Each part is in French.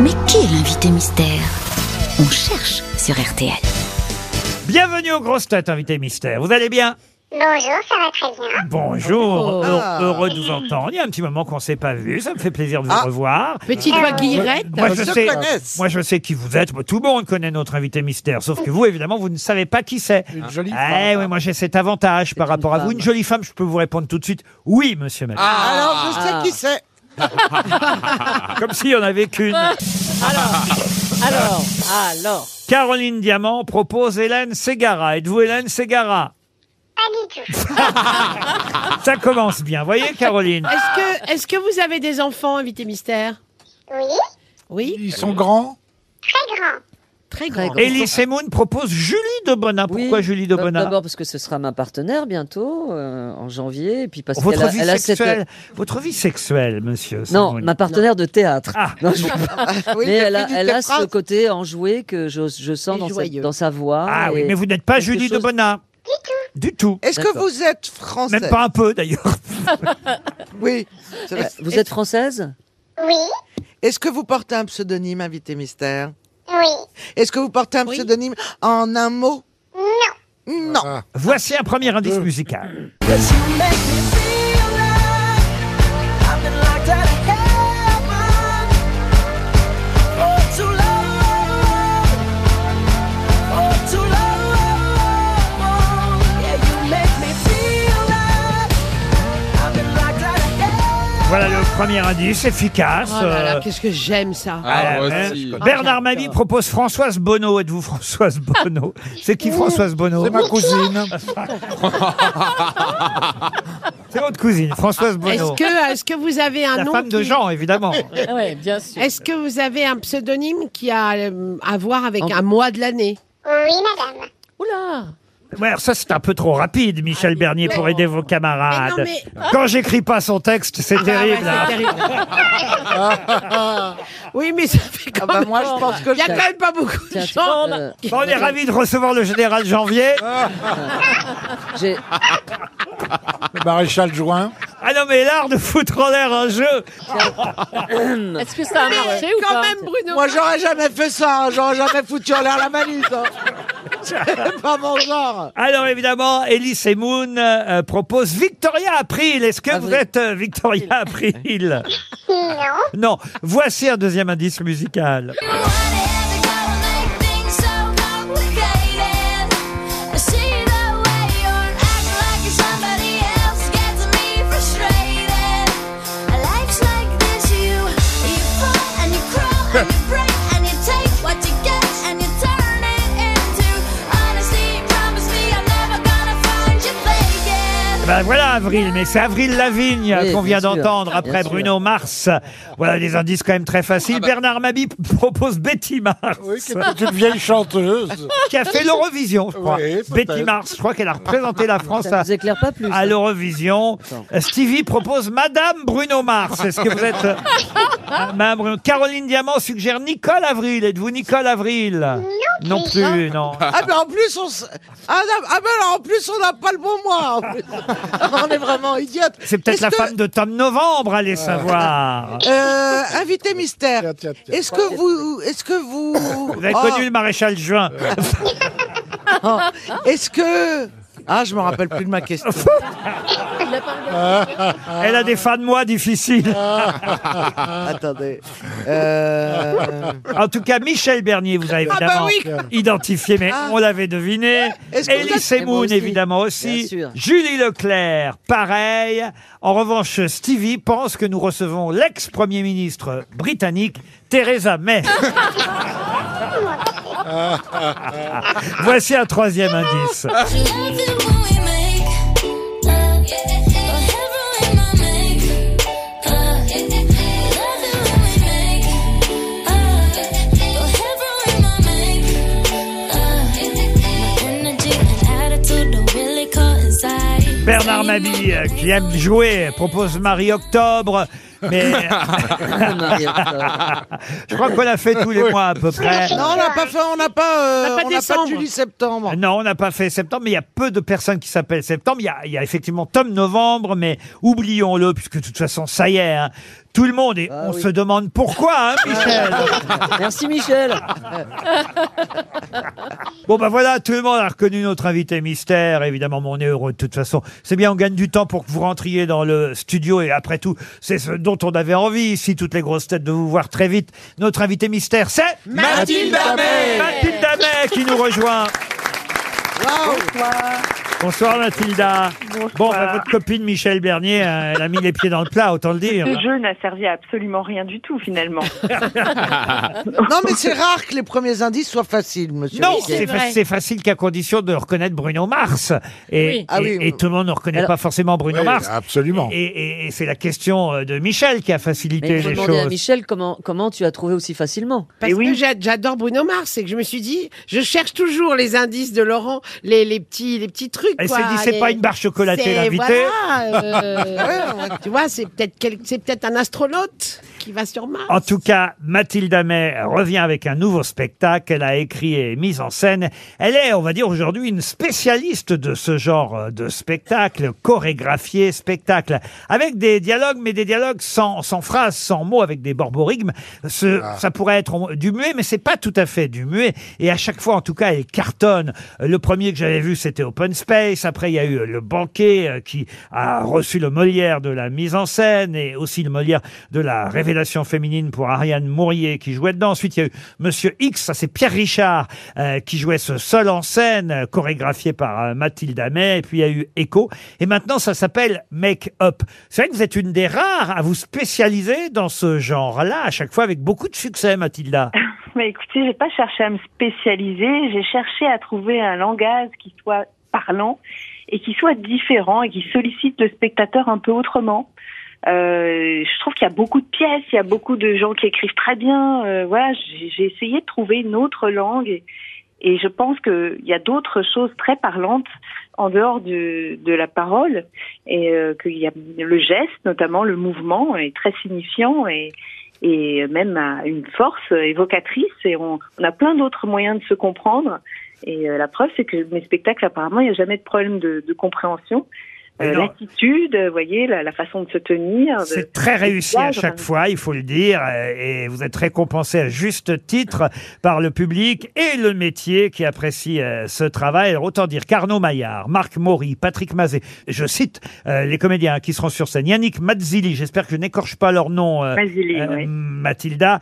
Mais qui est l'invité mystère? On cherche sur RTL. Bienvenue aux grosses têtes, invité mystère. Vous allez bien? Bonjour, ça va très bien. Bonjour, Heureux- Ah. heureux de vous entendre. Il y a un petit moment qu'on ne s'est pas vu, ça me fait plaisir de vous Ah. revoir. Petite voix guillerette. Moi je, se sais, connaissent. moi je sais qui vous êtes. Tout le monde connaît notre invité mystère, sauf que vous évidemment vous ne savez pas qui c'est. Une jolie Eh oui, moi j'ai cet avantage par rapport à vous. Une jolie femme, je peux vous répondre tout de suite. Oui, monsieur Mabille. Alors, je sais qui c'est. Comme s'il y en avait qu'une. Alors, alors. Caroline Diamant propose Hélène Ségara. Êtes-vous Hélène Ségara Pas du tout. Ça commence bien. Voyez, Caroline Est-ce que, est-ce que vous avez des enfants, invité mystère? Oui, Oui, Ils sont grands? Très grand. Très grand. Elie Semoun propose Julie de Bonin. Pourquoi Oui, Julie de d'ab- Bonin D'abord parce que ce sera ma partenaire bientôt, euh, en janvier, et puis parce Votre a, vie elle a cette... sexuelle, votre vie sexuelle, monsieur. Non, Semoun. ma partenaire de théâtre. Ah. Non, je- Oui, mais elle a, elle a ce côté enjoué que je, je sens Et dans sa, joyeux. dans sa voix. Ah oui, et- mais vous n'êtes pas quelque Julie de chose- Bonin. Du tout. Est-ce que D'accord. vous êtes français Même pas un peu d'ailleurs. Oui. c'est vrai. Vous êtes française? Oui, Est-ce que vous portez un pseudonyme, invité mystère? Oui, Est-ce que vous portez un Oui. pseudonyme en un mot? Non. Non. Voici un premier indice musical. Voilà le premier indice efficace. Oh là là, euh, qu'est-ce que j'aime ça. à la main. Bernard Ah, Mabie propose Françoise Bonneau. Êtes-vous Françoise Bonneau C'est qui Françoise Bonneau C'est ma cousine. C'est votre cousine, Françoise Bonneau. Est-ce que, est-ce que vous avez un La nom femme de qui- Jean, évidemment. Oui, bien sûr. Est-ce que vous avez un pseudonyme qui a euh, à voir avec En- un mois de l'année? Oui, madame. Oula Ouais, alors ça, c'est un peu trop rapide, Michel Bernier, pour aider vos camarades. Mais non, mais- Quand j'écris pas son texte, c'est Ah, terrible. hein. c'est terrible. oui, mais ça fait quand Ah bah même... moi, je pense que Il y a quand même pas beaucoup de gens. euh, Bon, on est ravis de recevoir le général Janvier. j'ai- Le maréchal Juin. Ah non, mais l'art de foutre en l'air un jeu. Est-ce que ça a marché ou pas même, Bruno. Moi, j'aurais jamais fait ça. hein. J'aurais jamais foutu en l'air la manus. hein. C'est pas mon genre. Alors évidemment, Elie Semoun euh, propose Victoria April. Est-ce que vous Avril. êtes euh, Victoria April Non. Non. Voici un deuxième indice musical. Ben voilà Avril, mais c'est Avril Lavigne Oui, qu'on vient bien sûr, d'entendre bien après sûr. Bruno Mars. Voilà des indices quand même très faciles. Bernard Mabi p- propose Betty Mars, Oui, qui est une vieille chanteuse. qui a fait l'Eurovision, je crois. Oui, peut-être. Betty Mars, je crois qu'elle a représenté la France ça à, ne vous éclaire pas plus. à ça. l'Eurovision. Stevie propose Madame Bruno Mars. Est-ce que vous êtes euh, Madame Bruno Caroline Diamant suggère Nicole Avril. Êtes-vous Nicole Avril? Non plus, non. Ah, mais en plus, on s- ah, non, ah, mais alors, en plus, on n'a pas le bon mois. en plus. on est vraiment idiotes. C'est peut-être Est-ce la que- femme de Tom Novembre, allez savoir. Euh, invité mystère. Est-ce que vous, est-ce que vous, Vous avez Oh, connu le maréchal Juin. oh, est-ce que, ah, je me rappelle plus de ma question. Elle a des fins de mois difficiles. Attendez. Euh, En tout cas, Michel Bernier, vous avez Ah bah évidemment oui. identifié, mais Ah. on l'avait deviné. Est-ce que vous Elie êtes- Semoun, Et moi aussi. évidemment aussi. Bien sûr. Julie Leclerc, pareil. En revanche, Stevie pense que nous recevons l'ex-premier ministre britannique, Theresa May. Voici un troisième indice. Bernard Mabille, euh, qui aime jouer, propose Marie-Octobre. Mais je crois qu'on l'a fait tous les mois à peu près. non, on n'a pas fait, on n'a pas, euh, On n'a pas on n'a pas de décembre. Julie septembre. Non, on n'a pas fait septembre, mais il y a peu de personnes qui s'appellent septembre. Il y a, il y a effectivement Tom Novembre, mais oublions-le, puisque de toute façon, ça y est, hein, tout le monde. Et Ah on oui. se demande pourquoi, hein, Michel Merci Michel. Bon bah voilà, tout le monde a reconnu notre invité mystère. Évidemment, mais on est heureux de toute façon. C'est bien, on gagne du temps pour que vous rentriez dans le studio. Et après tout, c'est ce dont on avait envie ici, toutes les grosses têtes, de vous voir très vite. Notre invité mystère, c'est Mathilde Amet. Mathilde Amet qui nous rejoint. Bonsoir Mathilda. Bon, bah, votre copine Michel Bernier, euh, elle a mis les pieds dans le plat, autant le dire. Ce jeu n'a servi à absolument rien du tout finalement. Non, mais c'est rare que les premiers indices soient faciles, monsieur. Non, c'est fa- c'est facile qu'à condition de reconnaître Bruno Mars. Et, Oui. et, Ah oui, et oui. tout le monde ne reconnaît Alors- pas forcément Bruno Oui, Mars. absolument. Et, et- et c'est la question euh, de Michel qui a Mais facilité il faut les demander à choses. Michel comment, comment tu as trouvé aussi facilement. Parce oui. que j'a- j'adore Bruno Mars et que je me suis dit, je cherche toujours les indices de Laurent, les, les petits, les petits trucs. Elle quoi, s'est dit, c'est pas une barre chocolatée c'est- l'invité. Voilà, euh, tu vois, c'est peut-être quel- c'est peut-être un astronaute qui va sur Mars. En tout cas, Mathilde Amet revient avec un nouveau spectacle qu'elle a écrit et mis en scène. Elle est, on va dire aujourd'hui, une spécialiste de ce genre euh, de spectacle, chorégraphié spectacle, avec des dialogues, mais des dialogues sans, sans phrases, sans mots, avec des borborigmes. Ce, Ça pourrait être du muet, mais c'est pas tout à fait du muet. Et à chaque fois, en tout cas, elle cartonne. Le premier que j'avais vu, c'était Open Space. Après, il y a eu euh, Le Banquet, euh, qui a reçu le Molière de la mise en scène et aussi le Molière de la révélation féminine pour Ariane Mourier qui jouait dedans. Ensuite, il y a eu Monsieur X, ça c'est Pierre Richard euh, qui jouait ce seul en scène, euh, chorégraphié par euh, Mathilde Amet. Et puis il y a eu Echo. Et maintenant, ça s'appelle Make Up. C'est vrai que vous êtes une des rares à vous spécialiser dans ce genre-là, à chaque fois avec beaucoup de succès, Mathilda. Mais écoutez, j'ai pas cherché à me spécialiser, j'ai cherché à trouver un langage qui soit parlant et qui soit différent et qui sollicite le spectateur un peu autrement. Euh, je trouve qu'il y a beaucoup de pièces, il y a beaucoup de gens qui écrivent très bien. Euh, voilà, j'ai essayé de trouver une autre langue et, et je pense qu'il y a d'autres choses très parlantes en dehors de, de la parole et euh, qu'il y a le geste, notamment le mouvement, est très signifiant et, et même à une force évocatrice. Et on, on a plein d'autres moyens de se comprendre. Et euh, la preuve, c'est que mes spectacles, apparemment, il n'y a jamais de problème de, de compréhension. Euh. L'attitude, vous voyez, la, la façon de se tenir. C'est très réussi à chaque fois, il faut le dire, euh, et vous êtes récompensé à juste titre par le public et le métier qui apprécie euh, ce travail. Alors, autant dire qu'Arnaud Maillard, Marc Maury, Patrick Mazet, je cite euh, les comédiens qui seront sur scène, Yannick Mazzili, j'espère que je n'écorche pas leur nom, Mazzilli, oui. Mathilda,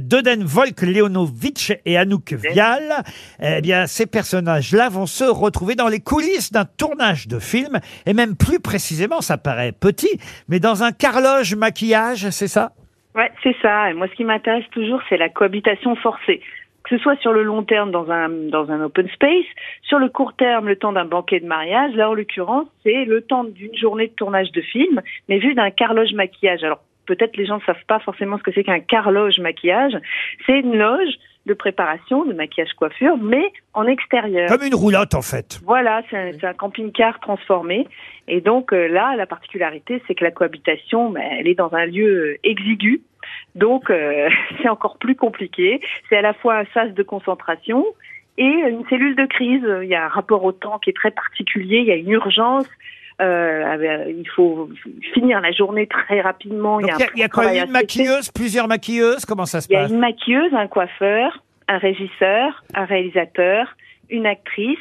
Doden Volk Leonovic et Anouk Vial. Eh bien, ces personnages-là vont se retrouver dans les coulisses d'un tournage de film, et même plus précisément, ça paraît petit, mais dans un carloge maquillage, c'est ça? Ouais, c'est ça. Moi, ce qui m'intéresse toujours, c'est la cohabitation forcée. Que ce soit sur le long terme dans un dans un open space, sur le court terme le temps d'un banquet de mariage. Là, en l'occurrence, c'est le temps d'une journée de tournage de film, mais vu d'un carloge maquillage. Alors peut-être les gens ne savent pas forcément ce que c'est qu'un carloge maquillage. C'est une loge de préparation, de maquillage coiffure, mais en extérieur. Comme une roulotte, en fait. Voilà, c'est un, camping-car transformé. Et donc euh, là, la particularité, c'est que la cohabitation, ben, elle est dans un lieu euh, exigu. Donc euh, c'est encore plus compliqué. C'est à la fois un sas de concentration et une cellule de crise. Il y a un rapport au temps qui est très particulier. Il y a une urgence. Euh, avec- il faut finir la journée très rapidement. Il y a, y a, y a quoi Une maquilleuse, plusieurs maquilleuses Comment ça se il y a passe une maquilleuse, un coiffeur, un régisseur, un réalisateur, une actrice,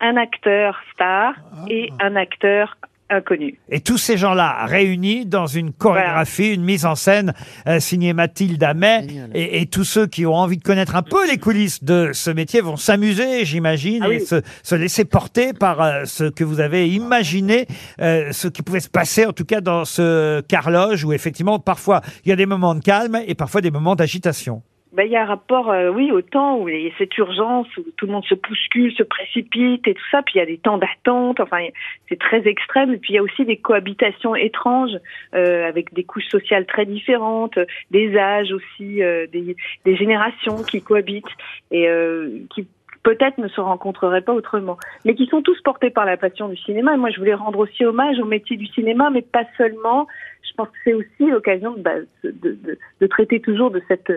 un acteur star et un acteur inconnu. Et tous ces gens-là réunis dans une chorégraphie, une mise en scène euh, signée Mathilde Amet. Et, et tous ceux qui ont envie de connaître un peu les coulisses de ce métier vont s'amuser, j'imagine, Ah et oui. se, se laisser porter par euh, ce que vous avez imaginé, euh, ce qui pouvait se passer en tout cas dans ce carloge où effectivement parfois il y a des moments de calme et parfois des moments d'agitation. Ben, il y a un rapport, euh, oui, au temps où il y a cette urgence, où tout le monde se bouscule, se précipite et tout ça. Puis il y a des temps d'attente. Enfin, c'est très extrême. Et puis il y a aussi des cohabitations étranges euh, avec des couches sociales très différentes, des âges aussi, euh, des, des générations qui cohabitent et euh, qui peut-être ne se rencontreraient pas autrement, mais qui sont tous portés par la passion du cinéma. Et moi, je voulais rendre aussi hommage au métier du cinéma, mais pas seulement. Je pense que c'est aussi l'occasion de, bah, de, de, de traiter toujours de cette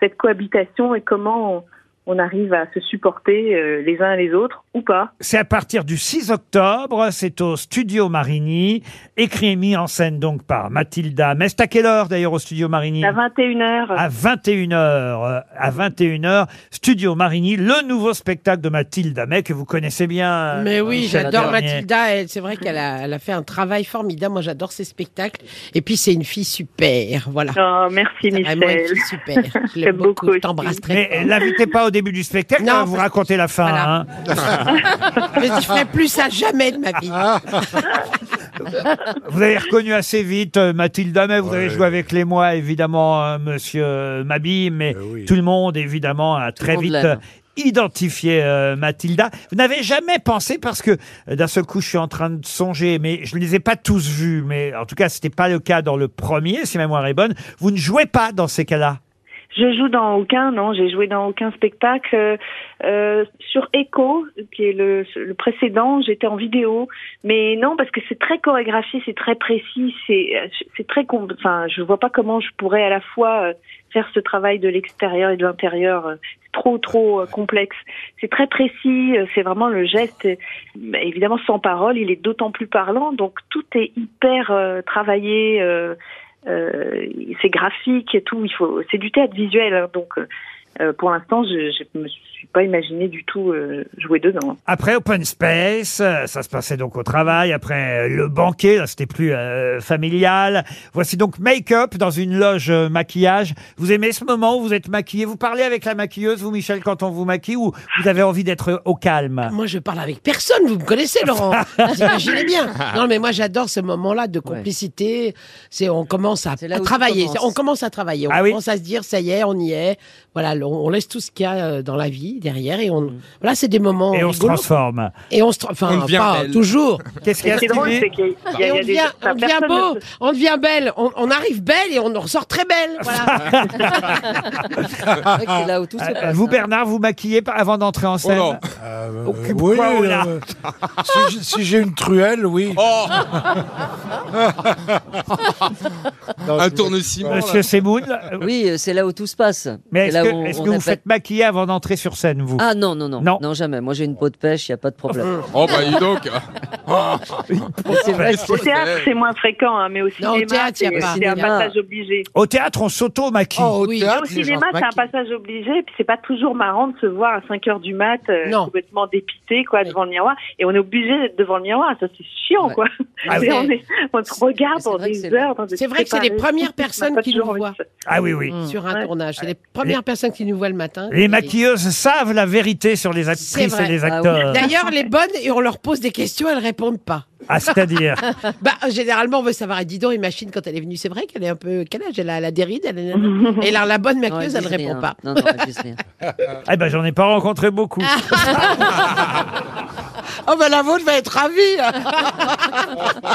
cette cohabitation et comment on arrive à se supporter euh, les uns les autres ou pas. C'est à partir du 6 octobre, c'est au Studio Marigny, écrit et mis en scène donc par Mathilda. Mais c'est à quelle heure d'ailleurs au Studio Marigny À 21h. À 21h, à 21h, Studio Marigny, le nouveau spectacle de Mathilda May que vous connaissez bien. Mais oui, Michel j'adore Bernier. Mathilda. elle- C'est vrai qu'elle a, elle a fait un travail formidable. Moi, j'adore ses spectacles. Et puis, c'est une fille super. Voilà. Oh, merci C'est vraiment une Michel. fille super. Je J'aime l'aime beaucoup. beaucoup Je t'embrasse très Mais fort. l'invitez pas au début du spectacle, Non, va vous parce- raconter la fin. Voilà. hein. Mais je ferai plus ça jamais de ma vie. Vous avez reconnu assez vite euh, Mathilda May, vous avez joué avec les mois, évidemment, euh, monsieur Mabi, mais Eh oui. tout le monde, évidemment, a très monde vite l'aime. euh, identifié euh, Mathilda. Vous n'avez jamais pensé, parce que euh, d'un seul coup, je suis en train de songer, mais je ne les ai pas tous vus, mais en tout cas, c'était pas le cas dans le premier, si ma mémoire est bonne. Vous ne jouez pas dans ces cas-là? Je joue dans aucun, non, j'ai joué dans aucun spectacle. Euh, euh, sur Echo, qui est le, le précédent, j'étais en vidéo, mais non, parce que c'est très chorégraphié, c'est très précis, c'est c'est très, enfin, je vois pas comment je pourrais à la fois euh, faire ce travail de l'extérieur et de l'intérieur. euh, trop, trop complexe. C'est très précis, c'est vraiment le geste. évidemment, sans parole, il est d'autant plus parlant, donc tout est hyper travaillé. Euh, euh, c'est graphique et tout. Il faut, c'est du théâtre visuel, hein, donc euh, pour l'instant, je, je me suis pas imaginé du tout euh, jouer dedans. Après Open Space, euh, ça se passait donc au travail. Après le banquet, là c'était plus euh, familial. Voici donc Make-up dans une loge maquillage. Vous aimez ce moment où vous êtes maquillé? Vous parlez avec la maquilleuse, vous Michel, quand on vous maquille, ou vous avez envie d'être au calme? Moi, je parle avec personne. Vous me connaissez, Laurent. Vous imaginez bien. Non, mais moi, j'adore ce moment-là de complicité. C'est, on commence à, travailler. commence. On commence à travailler. On Ah oui commence à se dire, ça y est, on y est. Voilà, on, on laisse tout ce qu'il y a euh, dans la vie derrière et on, voilà, c'est des moments Et on se transforme. Et on se, enfin, pas belle. toujours. Qu'est-ce qu'il y a C'est drôle, Stevie c'est qu'il y a, il y a- Et il y on des- devient, on beau, ne on devient belle, on, on arrive belle et on en ressort très belle. Voilà. C'est vrai que c'est là où tout se Euh, passe. Vous, hein. Bernard, vous maquillez pas avant d'entrer en scène non. Euh, oui, poids, oh là. euh, si j'ai- une truelle, oui. Oh Non, Un tourne-ciment. Monsieur Semoun, euh, Oui, euh, c'est là où tout se passe. mais est-ce que, où est-ce on que vous appelle- faites maquiller avant d'entrer sur scène, vous? Ah non, non, non, Non. non, jamais. Moi, j'ai une peau de pêche, il n'y a pas de problème. Oh bah dis donc. c'est vrai Au théâtre, c'est moins fréquent, hein, mais au Non, au cinéma, théâtre, y a c'est pas. c'est un Cinéma. passage obligé. Au théâtre, on s'auto-maquille. Oh, au Oui. Et théâtre, au les gens cinéma, se c'est un maquillent. passage obligé, puis c'est pas toujours marrant de se voir à 5 heures du mat, euh, Non. complètement dépité, quoi, devant le miroir. Et on est obligé d'être devant le miroir, ça c'est chiant, Ouais. quoi. Ah on, est, on se regarde c'est pendant vrai que des c'est- heures. dans des C'est vrai que c'est les premières On personnes pas qui toujours nous envie voient de Ah oui, oui. sur un Ouais. tournage. C'est les premières personnes qui nous voient le matin. Les Et- maquilleuses savent la vérité sur les actrices et les Ah oui. acteurs. D'ailleurs, les bonnes, et on leur pose des questions, elles répondent pas. Ah, c'est-à-dire Bah, généralement, on veut savoir. Et dis donc, Imagine, quand elle est venue, c'est vrai qu'elle est un peu. Quel âge Elle a la déride elle est... Et là, la bonne Non, maquilleuse, elle disent répond rien. pas. Non, non, disent rien. Eh ben, j'en ai pas rencontré beaucoup. Oh, ben la vôtre va être ravie.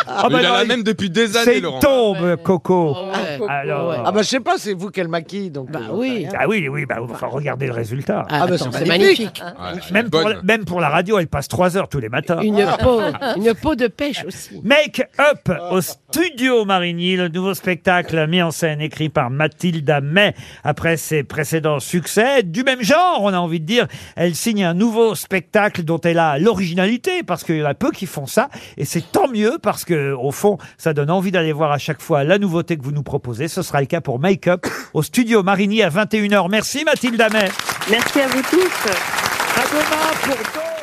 Ah, bah Il non, a la il- même depuis des C'est années, une Laurent. tombe, Coco. Ouais. Alors, Ouais. Ah, bah, je sais pas, c'est vous qu'elle maquille, donc. Bah euh, oui. ah oui, oui, bah, enfin, regardez le résultat. Ah, Ah, bah, attends, c'est c'est magnifique. magnifique. Ouais, Même pour, bonne. la, même pour la radio, elle passe trois heures tous les matins. Une peau, une peau de pêche aussi. Make Up au studio Marigny, le nouveau spectacle mis en scène écrit par Mathilda May après ses précédents succès. Du même genre, on a envie de dire, elle signe un nouveau spectacle dont elle a l'originalité parce qu'il y en a peu qui font ça et c'est tant mieux parce que au fond, ça donne envie d'aller voir à chaque fois la nouveauté que vous nous proposez. Ce sera le cas pour Make Up au studio Marigny à 21h. Merci Mathilda May. Merci à vous tous. À demain pour